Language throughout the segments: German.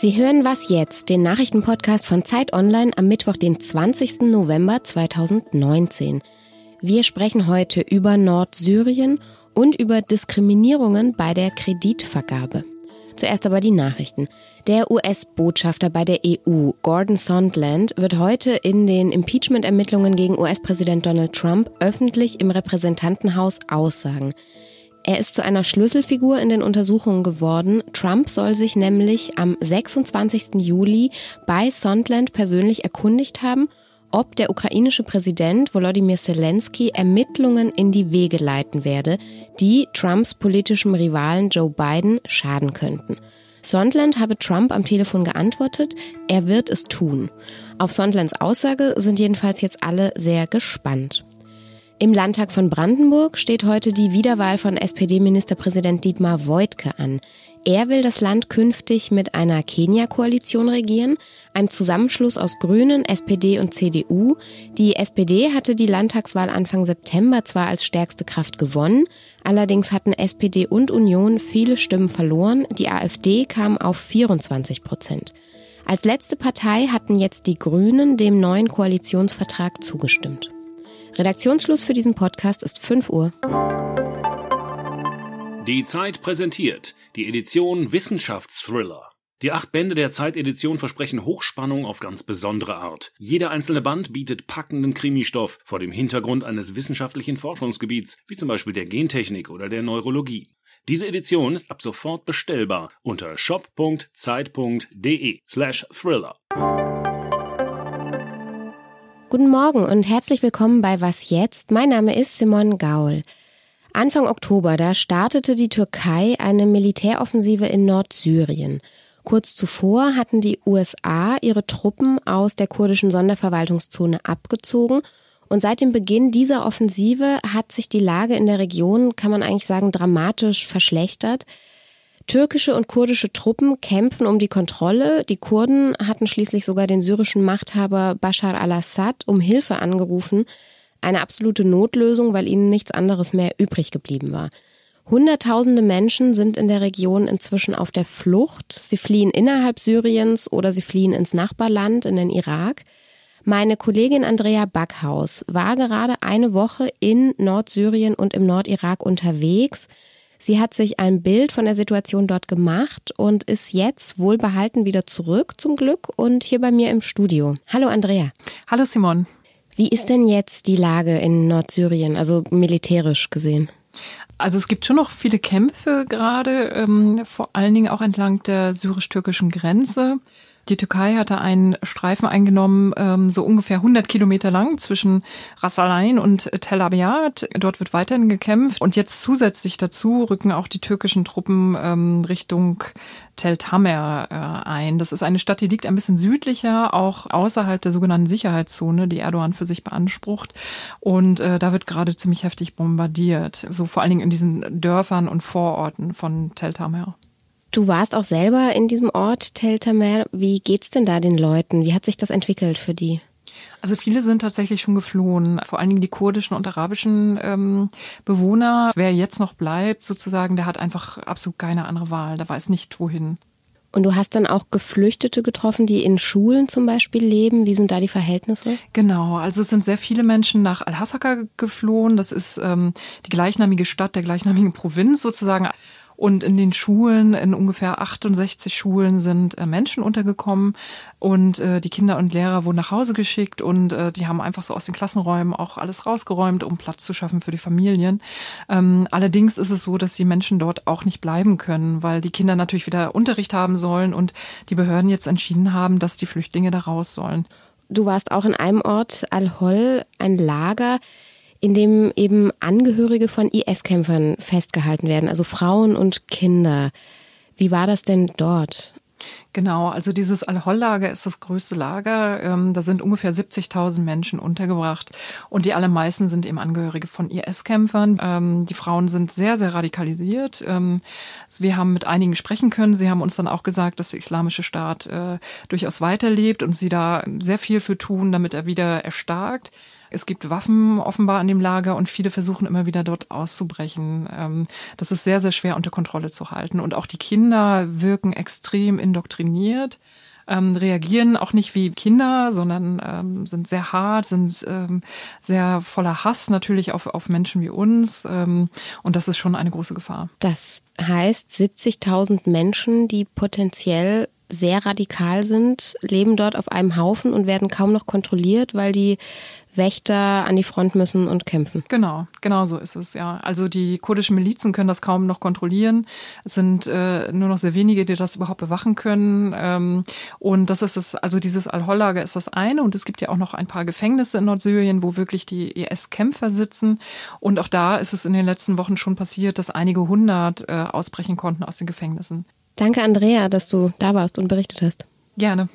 Sie hören was jetzt, den Nachrichtenpodcast von Zeit Online am Mittwoch, den 20. November 2019. Wir sprechen heute über Nordsyrien und über Diskriminierungen bei der Kreditvergabe. Zuerst aber die Nachrichten. Der US-Botschafter bei der EU, Gordon Sondland, wird heute in den Impeachment-Ermittlungen gegen US-Präsident Donald Trump öffentlich im Repräsentantenhaus aussagen. Er ist zu einer Schlüsselfigur in den Untersuchungen geworden. Trump soll sich nämlich am 26. Juli bei Sondland persönlich erkundigt haben, ob der ukrainische Präsident Volodymyr Zelensky Ermittlungen in die Wege leiten werde, die Trumps politischem Rivalen Joe Biden schaden könnten. Sondland habe Trump am Telefon geantwortet, er wird es tun. Auf Sondlands Aussage sind jedenfalls jetzt alle sehr gespannt. Im Landtag von Brandenburg steht heute die Wiederwahl von SPD-Ministerpräsident Dietmar Woidke an. Er will das Land künftig mit einer Kenia-Koalition regieren, einem Zusammenschluss aus Grünen, SPD und CDU. Die SPD hatte die Landtagswahl Anfang September zwar als stärkste Kraft gewonnen, allerdings hatten SPD und Union viele Stimmen verloren. Die AfD kam auf 24 Prozent. Als letzte Partei hatten jetzt die Grünen dem neuen Koalitionsvertrag zugestimmt. Redaktionsschluss für diesen Podcast ist 5 Uhr. Die Zeit präsentiert die Edition Wissenschaftsthriller. Die acht Bände der Zeitedition versprechen Hochspannung auf ganz besondere Art. Jeder einzelne Band bietet packenden Krimistoff vor dem Hintergrund eines wissenschaftlichen Forschungsgebiets, wie zum Beispiel der Gentechnik oder der Neurologie. Diese Edition ist ab sofort bestellbar unter shop.zeit.de slash thriller. Guten Morgen und herzlich willkommen bei Was jetzt? Mein Name ist Simon Gaul. Anfang Oktober, da startete die Türkei eine Militäroffensive in Nordsyrien. Kurz zuvor hatten die USA ihre Truppen aus der kurdischen Sonderverwaltungszone abgezogen und seit dem Beginn dieser Offensive hat sich die Lage in der Region, kann man eigentlich sagen, dramatisch verschlechtert. Türkische und kurdische Truppen kämpfen um die Kontrolle. Die Kurden hatten schließlich sogar den syrischen Machthaber Bashar al-Assad um Hilfe angerufen. Eine absolute Notlösung, weil ihnen nichts anderes mehr übrig geblieben war. Hunderttausende Menschen sind in der Region inzwischen auf der Flucht. Sie fliehen innerhalb Syriens oder sie fliehen ins Nachbarland, in den Irak. Meine Kollegin Andrea Backhaus war gerade eine Woche in Nordsyrien und im Nordirak unterwegs. Sie hat sich ein Bild von der Situation dort gemacht und ist jetzt wohlbehalten wieder zurück zum Glück und hier bei mir im Studio. Hallo Andrea. Hallo Simon. Wie ist denn jetzt die Lage in Nordsyrien, also militärisch gesehen? Also es gibt schon noch viele Kämpfe gerade, ähm, vor allen Dingen auch entlang der syrisch-türkischen Grenze. Die Türkei hatte einen Streifen eingenommen, ähm, so ungefähr 100 Kilometer lang zwischen Ras Al und Tel Abyad. Dort wird weiterhin gekämpft. Und jetzt zusätzlich dazu rücken auch die türkischen Truppen ähm, Richtung Tel Tamer äh, ein. Das ist eine Stadt, die liegt ein bisschen südlicher, auch außerhalb der sogenannten Sicherheitszone, die Erdogan für sich beansprucht. Und äh, da wird gerade ziemlich heftig bombardiert. So vor allen Dingen in diesen Dörfern und Vororten von Tel Tamer. Du warst auch selber in diesem Ort Tel Tamer. Wie geht's denn da den Leuten? Wie hat sich das entwickelt für die? Also viele sind tatsächlich schon geflohen, vor allen Dingen die kurdischen und arabischen ähm, Bewohner. Wer jetzt noch bleibt, sozusagen, der hat einfach absolut keine andere Wahl. Der weiß nicht, wohin. Und du hast dann auch Geflüchtete getroffen, die in Schulen zum Beispiel leben. Wie sind da die Verhältnisse? Genau, also es sind sehr viele Menschen nach Al-Hasaka geflohen. Das ist ähm, die gleichnamige Stadt der gleichnamigen Provinz sozusagen. Und in den Schulen, in ungefähr 68 Schulen sind äh, Menschen untergekommen und äh, die Kinder und Lehrer wurden nach Hause geschickt und äh, die haben einfach so aus den Klassenräumen auch alles rausgeräumt, um Platz zu schaffen für die Familien. Ähm, allerdings ist es so, dass die Menschen dort auch nicht bleiben können, weil die Kinder natürlich wieder Unterricht haben sollen und die Behörden jetzt entschieden haben, dass die Flüchtlinge da raus sollen. Du warst auch in einem Ort, Al-Hol, ein Lager in dem eben Angehörige von IS-Kämpfern festgehalten werden, also Frauen und Kinder. Wie war das denn dort? Genau, also dieses Al-Hol-Lager ist das größte Lager. Ähm, da sind ungefähr 70.000 Menschen untergebracht und die allermeisten sind eben Angehörige von IS-Kämpfern. Ähm, die Frauen sind sehr, sehr radikalisiert. Ähm, wir haben mit einigen sprechen können. Sie haben uns dann auch gesagt, dass der Islamische Staat äh, durchaus weiterlebt und sie da sehr viel für tun, damit er wieder erstarkt. Es gibt Waffen offenbar an dem Lager und viele versuchen immer wieder dort auszubrechen. Ähm, das ist sehr, sehr schwer unter Kontrolle zu halten. Und auch die Kinder wirken extrem indoktriniert ähm, reagieren auch nicht wie Kinder, sondern ähm, sind sehr hart, sind sehr voller Hass natürlich auf, auf Menschen wie uns. Und das ist schon eine große Gefahr. Das heißt, 70.000 Menschen, die potenziell sehr radikal sind, leben dort auf einem Haufen und werden kaum noch kontrolliert, weil die Wächter an die Front müssen und kämpfen. Genau, genau so ist es, ja. Also die kurdischen Milizen können das kaum noch kontrollieren. Es sind äh, nur noch sehr wenige, die das überhaupt bewachen können. Ähm, und das ist es, also dieses Al-Hol-Lager ist das eine. Und es gibt ja auch noch ein paar Gefängnisse in Nordsyrien, wo wirklich die IS-Kämpfer sitzen. Und auch da ist es in den letzten Wochen schon passiert, dass einige hundert äh, ausbrechen konnten aus den Gefängnissen. Danke, Andrea, dass du da warst und berichtet hast. Gerne.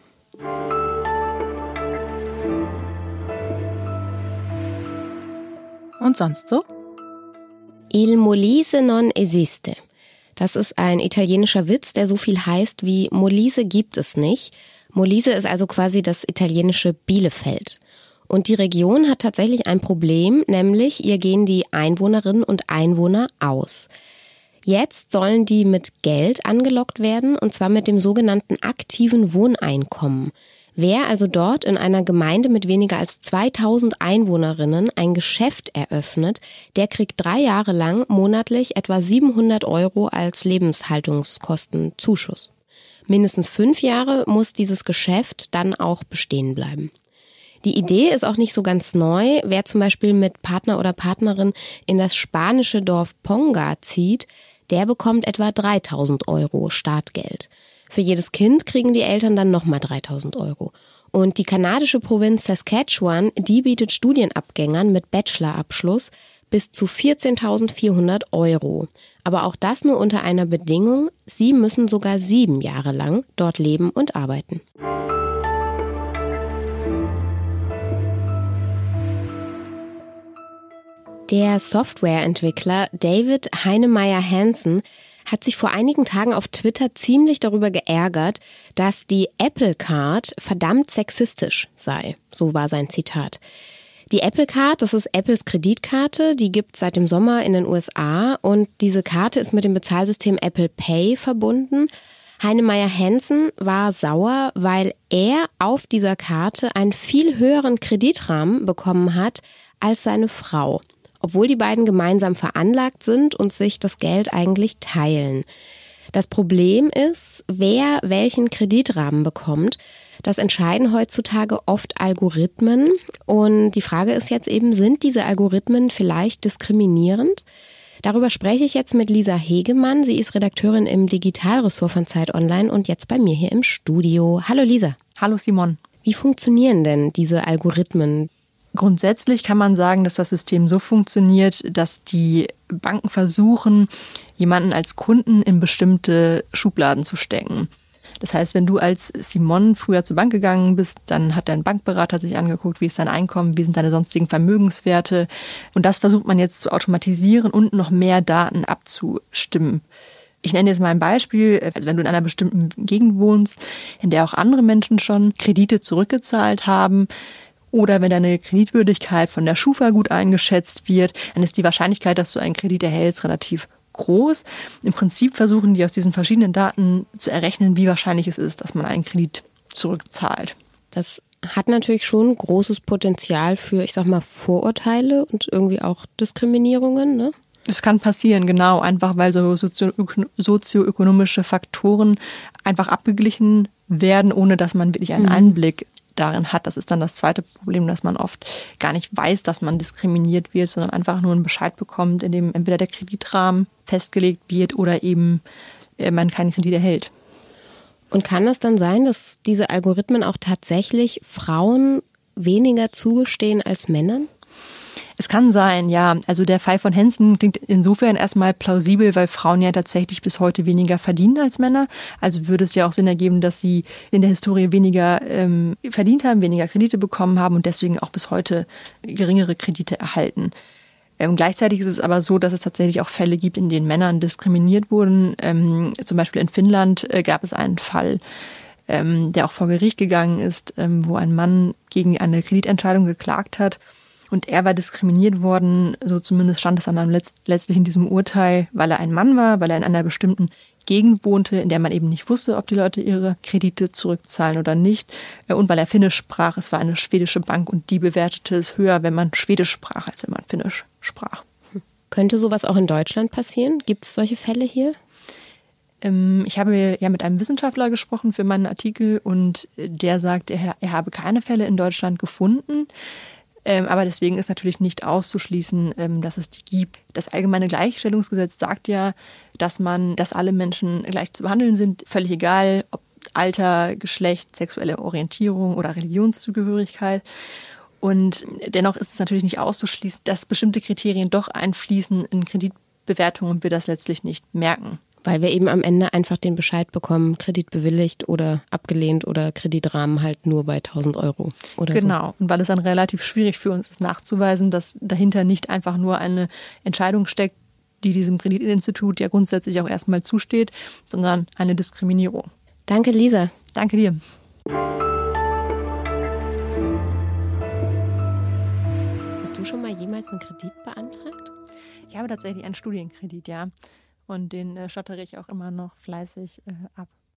Und sonst so? Il Molise non esiste. Das ist ein italienischer Witz, der so viel heißt wie Molise gibt es nicht. Molise ist also quasi das italienische Bielefeld. Und die Region hat tatsächlich ein Problem, nämlich ihr gehen die Einwohnerinnen und Einwohner aus. Jetzt sollen die mit Geld angelockt werden, und zwar mit dem sogenannten aktiven Wohneinkommen. Wer also dort in einer Gemeinde mit weniger als 2000 Einwohnerinnen ein Geschäft eröffnet, der kriegt drei Jahre lang monatlich etwa 700 Euro als Lebenshaltungskostenzuschuss. Mindestens fünf Jahre muss dieses Geschäft dann auch bestehen bleiben. Die Idee ist auch nicht so ganz neu. Wer zum Beispiel mit Partner oder Partnerin in das spanische Dorf Ponga zieht, der bekommt etwa 3000 Euro Startgeld. Für jedes Kind kriegen die Eltern dann nochmal 3000 Euro. Und die kanadische Provinz Saskatchewan, die bietet Studienabgängern mit Bachelorabschluss bis zu 14.400 Euro. Aber auch das nur unter einer Bedingung, sie müssen sogar sieben Jahre lang dort leben und arbeiten. Der Softwareentwickler David Heinemeier Hansen hat sich vor einigen Tagen auf Twitter ziemlich darüber geärgert, dass die Apple Card verdammt sexistisch sei. So war sein Zitat. Die Apple Card, das ist Apples Kreditkarte, die gibt seit dem Sommer in den USA und diese Karte ist mit dem Bezahlsystem Apple Pay verbunden. Heinemeier Hansen war sauer, weil er auf dieser Karte einen viel höheren Kreditrahmen bekommen hat als seine Frau obwohl die beiden gemeinsam veranlagt sind und sich das Geld eigentlich teilen. Das Problem ist, wer welchen Kreditrahmen bekommt. Das entscheiden heutzutage oft Algorithmen. Und die Frage ist jetzt eben, sind diese Algorithmen vielleicht diskriminierend? Darüber spreche ich jetzt mit Lisa Hegemann. Sie ist Redakteurin im Digitalressort von Zeit Online und jetzt bei mir hier im Studio. Hallo Lisa. Hallo Simon. Wie funktionieren denn diese Algorithmen? Grundsätzlich kann man sagen, dass das System so funktioniert, dass die Banken versuchen, jemanden als Kunden in bestimmte Schubladen zu stecken. Das heißt, wenn du als Simon früher zur Bank gegangen bist, dann hat dein Bankberater sich angeguckt, wie ist dein Einkommen, wie sind deine sonstigen Vermögenswerte. Und das versucht man jetzt zu automatisieren und noch mehr Daten abzustimmen. Ich nenne jetzt mal ein Beispiel. Also wenn du in einer bestimmten Gegend wohnst, in der auch andere Menschen schon Kredite zurückgezahlt haben, oder wenn deine Kreditwürdigkeit von der Schufa gut eingeschätzt wird, dann ist die Wahrscheinlichkeit, dass du einen Kredit erhältst, relativ groß. Im Prinzip versuchen die aus diesen verschiedenen Daten zu errechnen, wie wahrscheinlich es ist, dass man einen Kredit zurückzahlt. Das hat natürlich schon großes Potenzial für, ich sag mal, Vorurteile und irgendwie auch Diskriminierungen, ne? Das kann passieren, genau, einfach weil so sozioökonomische Faktoren einfach abgeglichen werden, ohne dass man wirklich einen mhm. Einblick darin hat. Das ist dann das zweite Problem, dass man oft gar nicht weiß, dass man diskriminiert wird, sondern einfach nur einen Bescheid bekommt, in dem entweder der Kreditrahmen festgelegt wird oder eben äh, man keinen Kredit erhält. Und kann es dann sein, dass diese Algorithmen auch tatsächlich Frauen weniger zugestehen als Männern? Es kann sein, ja. Also der Fall von Hansen klingt insofern erstmal plausibel, weil Frauen ja tatsächlich bis heute weniger verdienen als Männer. Also würde es ja auch Sinn ergeben, dass sie in der Historie weniger ähm, verdient haben, weniger Kredite bekommen haben und deswegen auch bis heute geringere Kredite erhalten. Ähm, gleichzeitig ist es aber so, dass es tatsächlich auch Fälle gibt, in denen Männern diskriminiert wurden. Ähm, zum Beispiel in Finnland äh, gab es einen Fall, ähm, der auch vor Gericht gegangen ist, ähm, wo ein Mann gegen eine Kreditentscheidung geklagt hat Und er war diskriminiert worden, so zumindest stand es dann letztlich in diesem Urteil, weil er ein Mann war, weil er in einer bestimmten Gegend wohnte, in der man eben nicht wusste, ob die Leute ihre Kredite zurückzahlen oder nicht. Äh, und weil er Finnisch sprach, es war eine schwedische Bank und die bewertete es höher, wenn man Schwedisch sprach, als wenn man Finnisch sprach. Könnte sowas auch in Deutschland passieren? Gibt es solche Fälle hier? Ähm, ich habe ja mit einem Wissenschaftler gesprochen für meinen Artikel und der sagt, er, er habe keine Fälle in Deutschland gefunden. Ähm, aber deswegen ist natürlich nicht auszuschließen, ähm, dass es die gibt. Das allgemeine Gleichstellungsgesetz sagt ja, dass man, dass alle Menschen gleich zu behandeln sind, völlig egal, ob Alter, Geschlecht, sexuelle Orientierung oder Religionszugehörigkeit. Und dennoch ist es natürlich nicht auszuschließen, dass bestimmte Kriterien doch einfließen in Kreditbewertungen und wir das letztlich nicht merken. Weil wir eben am Ende einfach den Bescheid bekommen, Kredit bewilligt oder abgelehnt oder Kreditrahmen halt nur bei 1000 Euro oder Genau. So. Und weil es dann relativ schwierig für uns ist nachzuweisen, dass dahinter nicht einfach nur eine Entscheidung steckt, die diesem Kreditinstitut ja grundsätzlich auch erstmal zusteht, sondern eine Diskriminierung. Danke, Lisa. Danke dir. Hast du schon mal jemals einen Kredit beantragt? Ich habe tatsächlich einen Studienkredit, ja. Und den äh, schottere ich auch immer noch fleißig äh, ab.